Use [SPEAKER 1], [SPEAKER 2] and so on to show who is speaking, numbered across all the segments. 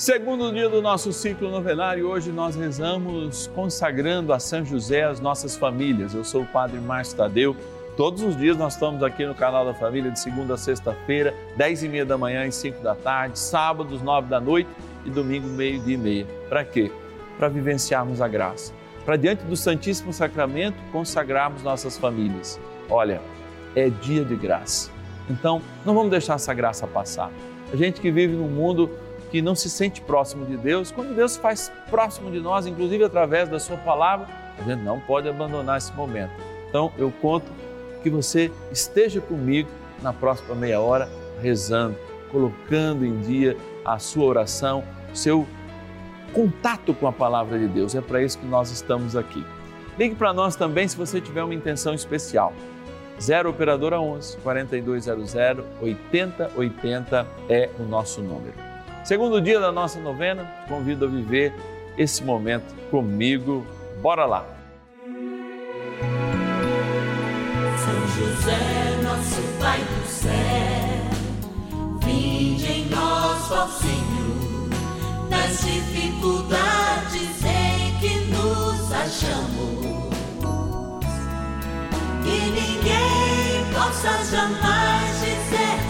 [SPEAKER 1] Segundo dia do nosso ciclo novenário, hoje nós rezamos consagrando a São José as nossas famílias. Eu sou o Padre Márcio Tadeu. Todos os dias nós estamos aqui no canal da Família de segunda a sexta-feira, dez e meia da manhã e cinco da tarde, sábados nove da noite e domingo meio dia e meia. Para quê? Para vivenciarmos a graça. Para diante do Santíssimo Sacramento consagrarmos nossas famílias. Olha, é dia de graça. Então, não vamos deixar essa graça passar. A gente que vive num mundo que não se sente próximo de Deus, quando Deus se faz próximo de nós, inclusive através da Sua palavra, a gente não pode abandonar esse momento. Então, eu conto que você esteja comigo na próxima meia hora, rezando, colocando em dia a sua oração, seu contato com a palavra de Deus. É para isso que nós estamos aqui. Ligue para nós também se você tiver uma intenção especial. 0 Operadora 11 4200 8080 é o nosso número. Segundo dia da nossa novena, te convido a viver esse momento comigo. Bora lá!
[SPEAKER 2] São José, nosso Pai do céu, vinde em nós, ó Senhor, nas dificuldades em que nos achamos. Que ninguém possa jamais dizer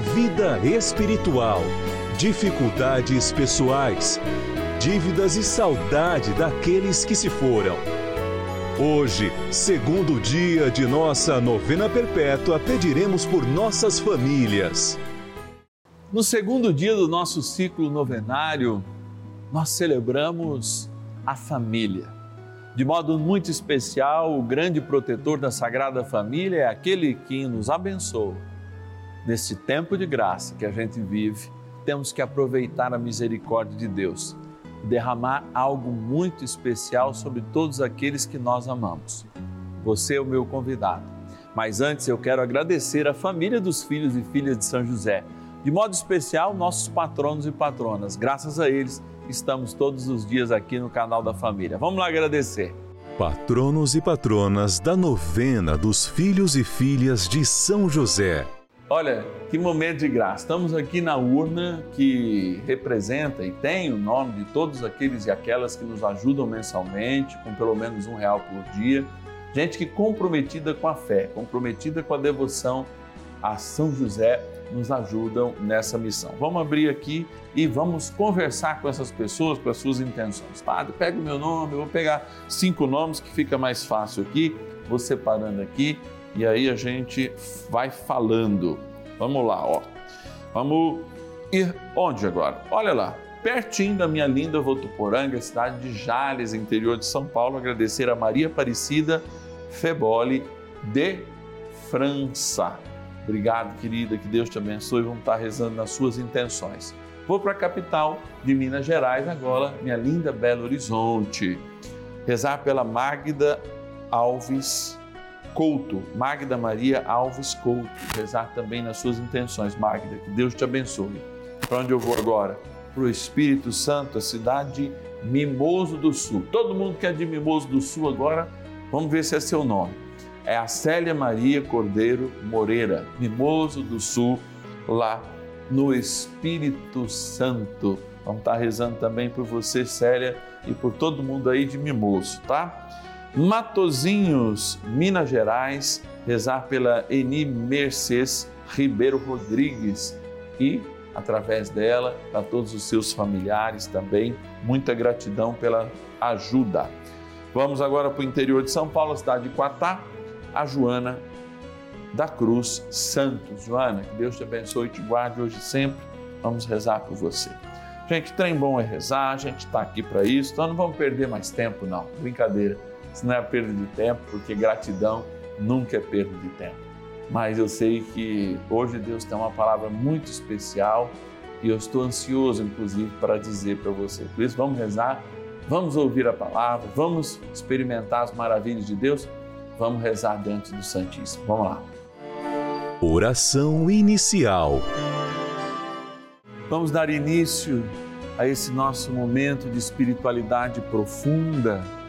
[SPEAKER 3] vida espiritual, dificuldades pessoais, dívidas e saudade daqueles que se foram. Hoje, segundo dia de nossa novena perpétua, pediremos por nossas famílias.
[SPEAKER 1] No segundo dia do nosso ciclo novenário, nós celebramos a família. De modo muito especial, o grande protetor da Sagrada Família é aquele que nos abençoa nesse tempo de graça que a gente vive, temos que aproveitar a misericórdia de Deus e derramar algo muito especial sobre todos aqueles que nós amamos. Você é o meu convidado. Mas antes eu quero agradecer a família dos filhos e filhas de São José, de modo especial nossos patronos e patronas. Graças a eles estamos todos os dias aqui no canal da família. Vamos lá agradecer.
[SPEAKER 3] Patronos e patronas da novena dos filhos e filhas de São José.
[SPEAKER 1] Olha, que momento de graça. Estamos aqui na urna que representa e tem o nome de todos aqueles e aquelas que nos ajudam mensalmente, com pelo menos um real por dia. Gente que comprometida com a fé, comprometida com a devoção a São José, nos ajudam nessa missão. Vamos abrir aqui e vamos conversar com essas pessoas, com as suas intenções. Padre, pega o meu nome, eu vou pegar cinco nomes que fica mais fácil aqui, vou separando aqui e aí a gente vai falando. Vamos lá, ó. Vamos ir onde agora? Olha lá, pertinho da minha linda Votuporanga, cidade de Jales, interior de São Paulo, agradecer a Maria Aparecida Feboli de França. Obrigado, querida, que Deus te abençoe. Vamos estar rezando nas suas intenções. Vou para a capital de Minas Gerais agora, minha linda Belo Horizonte. Rezar pela Magda Alves Couto, Magda Maria Alves Couto, rezar também nas suas intenções, Magda, que Deus te abençoe. Para onde eu vou agora? Para o Espírito Santo, a cidade Mimoso do Sul. Todo mundo que é de Mimoso do Sul agora, vamos ver se é seu nome. É a Célia Maria Cordeiro Moreira, Mimoso do Sul, lá no Espírito Santo. Vamos estar rezando também por você, Célia, e por todo mundo aí de Mimoso, tá? Matozinhos, Minas Gerais, rezar pela Eni Mercedes Ribeiro Rodrigues e através dela, para todos os seus familiares também. Muita gratidão pela ajuda. Vamos agora para o interior de São Paulo, cidade de Quatá, a Joana da Cruz Santos. Joana, que Deus te abençoe e te guarde hoje e sempre. Vamos rezar por você. Gente, trem bom é rezar, a gente está aqui para isso, então não vamos perder mais tempo, não. Brincadeira. Isso não é perda de tempo, porque gratidão nunca é perda de tempo. Mas eu sei que hoje Deus tem uma palavra muito especial e eu estou ansioso, inclusive, para dizer para você. Por isso, vamos rezar, vamos ouvir a palavra, vamos experimentar as maravilhas de Deus, vamos rezar diante do Santíssimo. Vamos lá.
[SPEAKER 3] Oração inicial.
[SPEAKER 1] Vamos dar início a esse nosso momento de espiritualidade profunda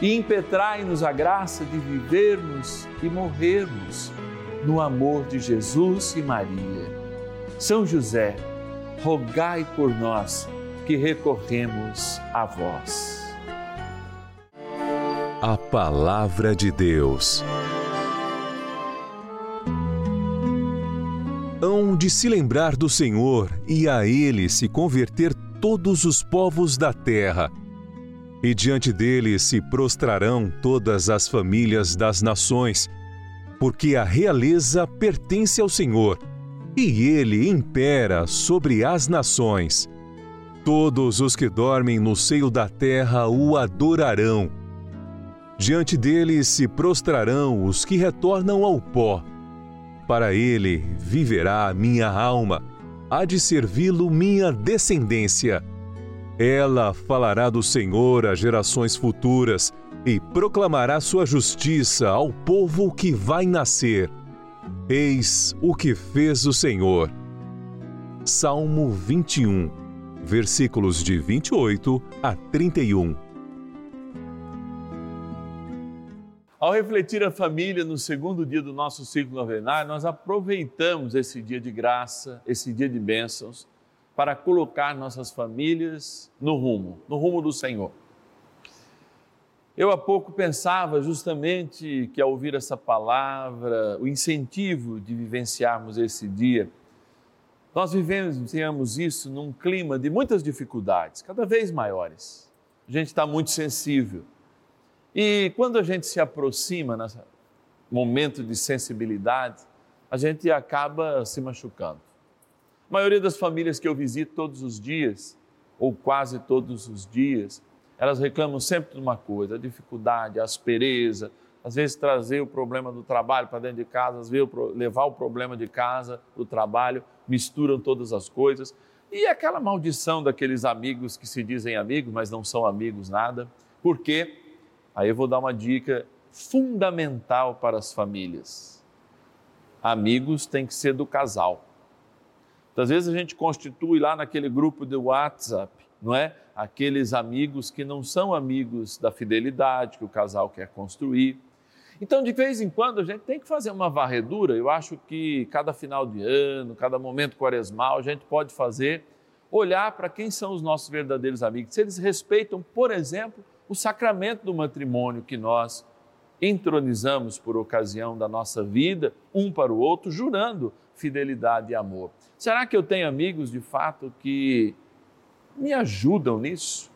[SPEAKER 1] e impetrai-nos a graça de vivermos e morrermos no amor de Jesus e Maria. São José, rogai por nós que recorremos a vós.
[SPEAKER 3] A Palavra de Deus. Hão de se lembrar do Senhor e a Ele se converter todos os povos da terra. E diante dele se prostrarão todas as famílias das nações, porque a realeza pertence ao Senhor, e ele impera sobre as nações. Todos os que dormem no seio da terra o adorarão. Diante dele se prostrarão os que retornam ao pó. Para ele viverá minha alma há de servi-lo minha descendência. Ela falará do Senhor às gerações futuras e proclamará sua justiça ao povo que vai nascer. Eis o que fez o Senhor. Salmo 21, versículos de 28 a 31.
[SPEAKER 1] Ao refletir a família no segundo dia do nosso ciclo novenário, nós aproveitamos esse dia de graça, esse dia de bênçãos, para colocar nossas famílias no rumo, no rumo do Senhor. Eu há pouco pensava justamente que ao ouvir essa palavra, o incentivo de vivenciarmos esse dia, nós vivenciamos isso num clima de muitas dificuldades, cada vez maiores. A gente está muito sensível e quando a gente se aproxima nesse momento de sensibilidade, a gente acaba se machucando. A maioria das famílias que eu visito todos os dias, ou quase todos os dias, elas reclamam sempre de uma coisa: a dificuldade, a aspereza, às vezes trazer o problema do trabalho para dentro de casa, às vezes levar o problema de casa do trabalho, misturam todas as coisas. E aquela maldição daqueles amigos que se dizem amigos, mas não são amigos nada. Por quê? Aí eu vou dar uma dica fundamental para as famílias. Amigos têm que ser do casal. Às vezes a gente constitui lá naquele grupo do WhatsApp, não é? Aqueles amigos que não são amigos da fidelidade que o casal quer construir. Então, de vez em quando, a gente tem que fazer uma varredura. Eu acho que cada final de ano, cada momento quaresmal, a gente pode fazer, olhar para quem são os nossos verdadeiros amigos. Se eles respeitam, por exemplo, o sacramento do matrimônio que nós entronizamos por ocasião da nossa vida, um para o outro, jurando fidelidade e amor. Será que eu tenho amigos de fato que me ajudam nisso?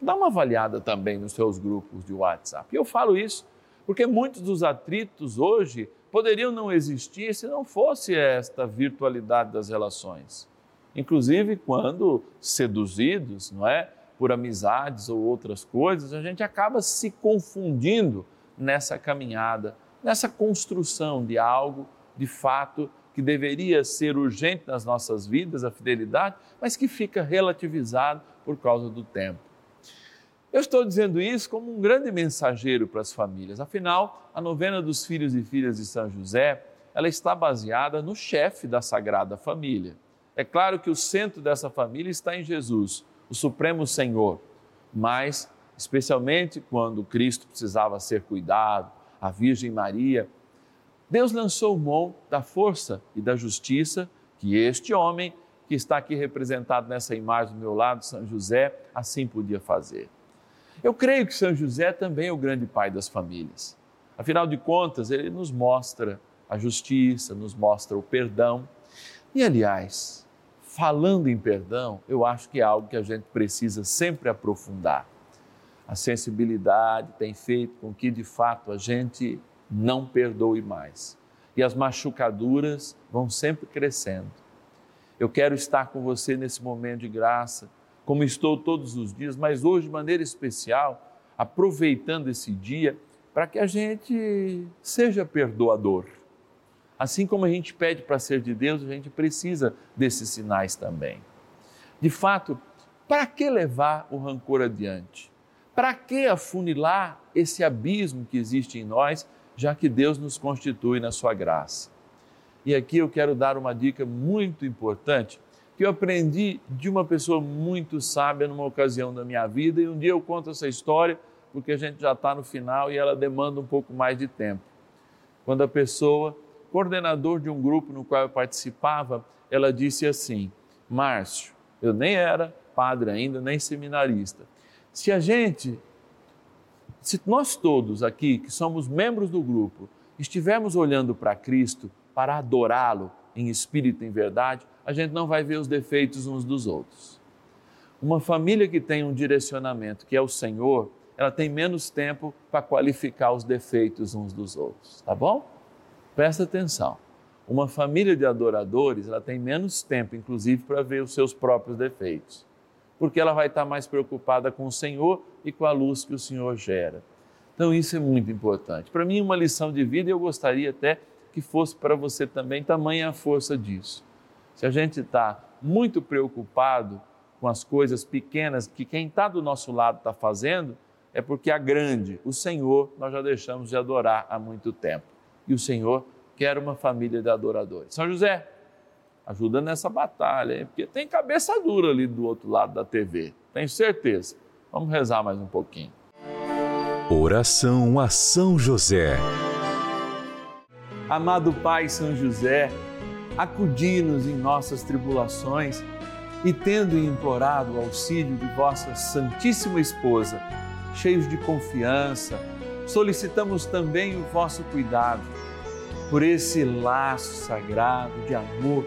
[SPEAKER 1] Dá uma avaliada também nos seus grupos de WhatsApp. Eu falo isso porque muitos dos atritos hoje poderiam não existir se não fosse esta virtualidade das relações. Inclusive quando seduzidos, não é, por amizades ou outras coisas, a gente acaba se confundindo nessa caminhada, nessa construção de algo de fato que deveria ser urgente nas nossas vidas, a fidelidade, mas que fica relativizado por causa do tempo. Eu estou dizendo isso como um grande mensageiro para as famílias. Afinal, a novena dos filhos e filhas de São José, ela está baseada no chefe da Sagrada Família. É claro que o centro dessa família está em Jesus, o Supremo Senhor, mas especialmente quando Cristo precisava ser cuidado, a Virgem Maria, Deus lançou mão da força e da justiça que este homem, que está aqui representado nessa imagem do meu lado, São José, assim podia fazer. Eu creio que São José também é o grande pai das famílias. Afinal de contas, ele nos mostra a justiça, nos mostra o perdão. E, aliás, falando em perdão, eu acho que é algo que a gente precisa sempre aprofundar a sensibilidade tem feito com que de fato a gente não perdoe mais. E as machucaduras vão sempre crescendo. Eu quero estar com você nesse momento de graça, como estou todos os dias, mas hoje de maneira especial, aproveitando esse dia para que a gente seja perdoador. Assim como a gente pede para ser de Deus, a gente precisa desses sinais também. De fato, para que levar o rancor adiante? Para que afunilar esse abismo que existe em nós, já que Deus nos constitui na sua graça? E aqui eu quero dar uma dica muito importante que eu aprendi de uma pessoa muito sábia numa ocasião da minha vida, e um dia eu conto essa história porque a gente já está no final e ela demanda um pouco mais de tempo. Quando a pessoa, coordenador de um grupo no qual eu participava, ela disse assim: Márcio, eu nem era padre ainda, nem seminarista, se a gente, se nós todos aqui que somos membros do grupo, estivermos olhando para Cristo para adorá-lo em espírito e em verdade, a gente não vai ver os defeitos uns dos outros. Uma família que tem um direcionamento que é o Senhor, ela tem menos tempo para qualificar os defeitos uns dos outros, tá bom? Presta atenção. Uma família de adoradores, ela tem menos tempo, inclusive, para ver os seus próprios defeitos porque ela vai estar mais preocupada com o Senhor e com a luz que o Senhor gera. Então, isso é muito importante. Para mim, uma lição de vida, e eu gostaria até que fosse para você também, tamanha a força disso. Se a gente está muito preocupado com as coisas pequenas que quem está do nosso lado está fazendo, é porque a grande, o Senhor, nós já deixamos de adorar há muito tempo. E o Senhor quer uma família de adoradores. São José, ajuda nessa batalha, hein? porque tem cabeça dura ali do outro lado da TV, tenho certeza. Vamos rezar mais um pouquinho.
[SPEAKER 3] Oração a São José.
[SPEAKER 1] Amado Pai São José, acudi-nos em nossas tribulações e, tendo implorado o auxílio de vossa Santíssima Esposa, cheios de confiança, solicitamos também o vosso cuidado por esse laço sagrado de amor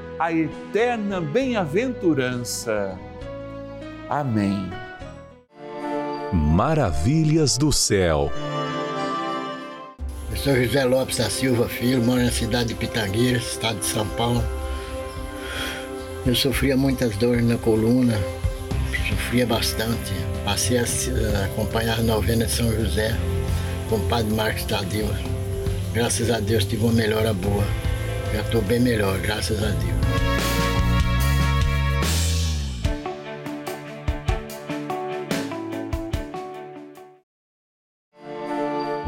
[SPEAKER 1] a eterna bem-aventurança. Amém.
[SPEAKER 3] Maravilhas do céu.
[SPEAKER 4] Eu sou José Lopes da Silva Filho, moro na cidade de Pitangueiras, estado de São Paulo. Eu sofria muitas dores na coluna, sofria bastante. Passei a acompanhar a novena de São José com o padre Marcos Tadeu. Graças a Deus tive uma melhora boa. Já estou bem melhor, graças a Deus.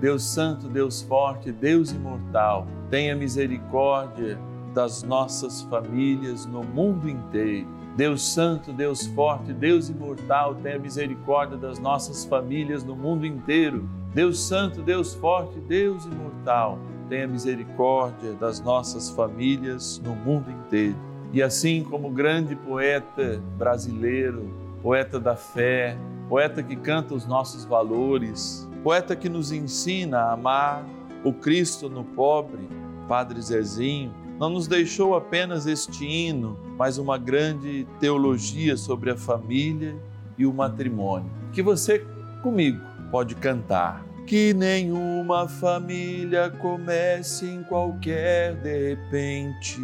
[SPEAKER 1] Deus Santo, Deus Forte, Deus Imortal, tenha misericórdia das nossas famílias no mundo inteiro. Deus Santo, Deus Forte, Deus Imortal, tenha misericórdia das nossas famílias no mundo inteiro. Deus Santo, Deus Forte, Deus Imortal, tenha misericórdia das nossas famílias no mundo inteiro. E assim como o grande poeta brasileiro, poeta da fé, poeta que canta os nossos valores, poeta que nos ensina a amar o Cristo no pobre, Padre Zezinho, não nos deixou apenas este hino, mas uma grande teologia sobre a família e o matrimônio, que você comigo pode cantar. Que nenhuma família comece em qualquer de repente.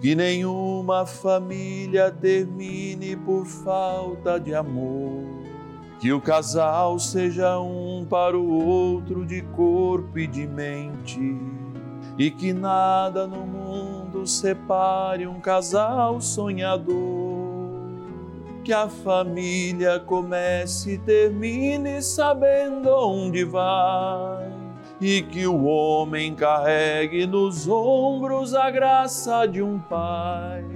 [SPEAKER 1] Que nenhuma família termine por falta de amor que o casal seja um para o outro de corpo e de mente, e que nada no mundo separe um casal sonhador. Que a família comece e termine sabendo onde vai, e que o homem carregue nos ombros a graça de um pai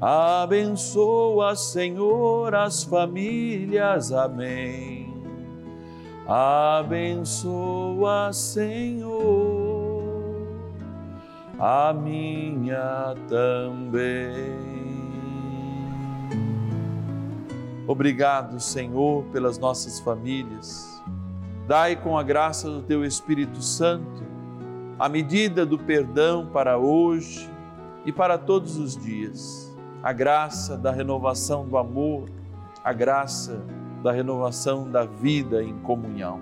[SPEAKER 1] Abençoa, Senhor, as famílias. Amém. Abençoa, Senhor, a minha também. Obrigado, Senhor, pelas nossas famílias. Dai com a graça do Teu Espírito Santo a medida do perdão para hoje e para todos os dias a graça da renovação do amor, a graça da renovação da vida em comunhão.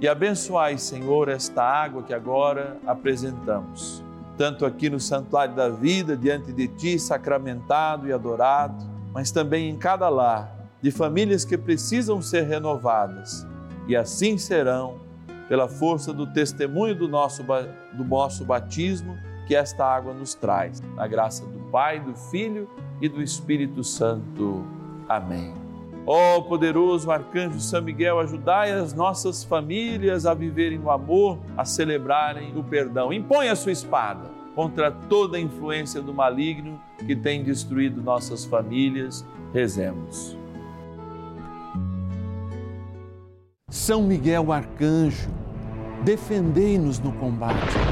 [SPEAKER 1] E abençoai, Senhor, esta água que agora apresentamos, tanto aqui no Santuário da Vida, diante de Ti, sacramentado e adorado, mas também em cada lar de famílias que precisam ser renovadas. E assim serão, pela força do testemunho do nosso, do nosso batismo, que esta água nos traz. Na graça do Pai, do Filho e do Espírito Santo. Amém. Ó oh, poderoso arcanjo São Miguel, ajudai as nossas famílias a viverem o amor, a celebrarem o perdão. Impõe a sua espada contra toda influência do maligno que tem destruído nossas famílias. Rezemos. São Miguel Arcanjo, defendei-nos no combate.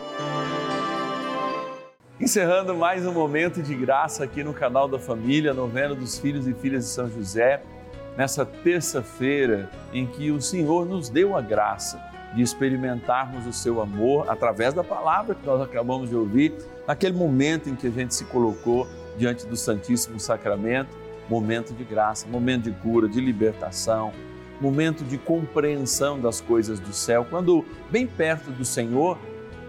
[SPEAKER 1] Encerrando mais um momento de graça aqui no canal da Família, novena dos filhos e filhas de São José, nessa terça-feira em que o Senhor nos deu a graça de experimentarmos o seu amor através da palavra que nós acabamos de ouvir, naquele momento em que a gente se colocou diante do Santíssimo Sacramento, momento de graça, momento de cura, de libertação, momento de compreensão das coisas do céu. Quando bem perto do Senhor,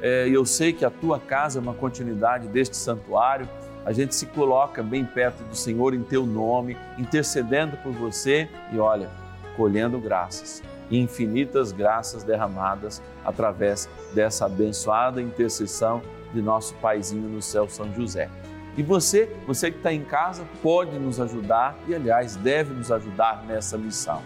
[SPEAKER 1] é, eu sei que a tua casa é uma continuidade deste santuário, a gente se coloca bem perto do Senhor em teu nome, intercedendo por você e olha, colhendo graças, infinitas graças derramadas através dessa abençoada intercessão de nosso paizinho no céu, São José. E você, você que está em casa, pode nos ajudar e, aliás, deve nos ajudar nessa missão.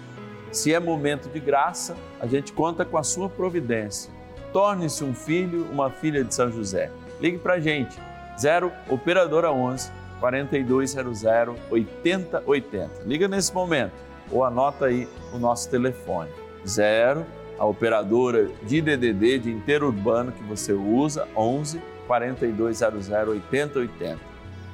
[SPEAKER 1] Se é momento de graça, a gente conta com a sua providência. Torne-se um filho, uma filha de São José. Ligue para a gente, 0 Operadora 11 4200 8080. Liga nesse momento ou anota aí o nosso telefone, 0 a operadora de DDD de interurbano que você usa, 11 4200 8080.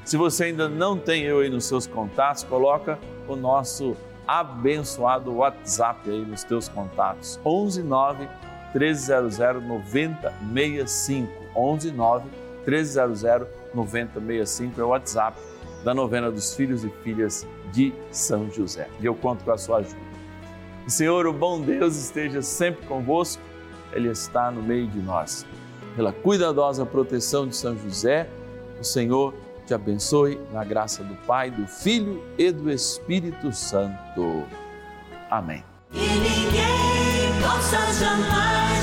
[SPEAKER 1] Se você ainda não tem eu aí nos seus contatos, coloca o nosso abençoado WhatsApp aí nos teus contatos. 11 9 1300 9065. 11 9 1300 9065 é o WhatsApp da novena dos filhos e filhas de São José. E eu conto com a sua ajuda. O Senhor, o bom Deus, esteja sempre convosco, Ele está no meio de nós. Pela cuidadosa proteção de São José, o Senhor te abençoe na graça do Pai, do Filho e do Espírito Santo. Amém.
[SPEAKER 2] E ninguém possa jamais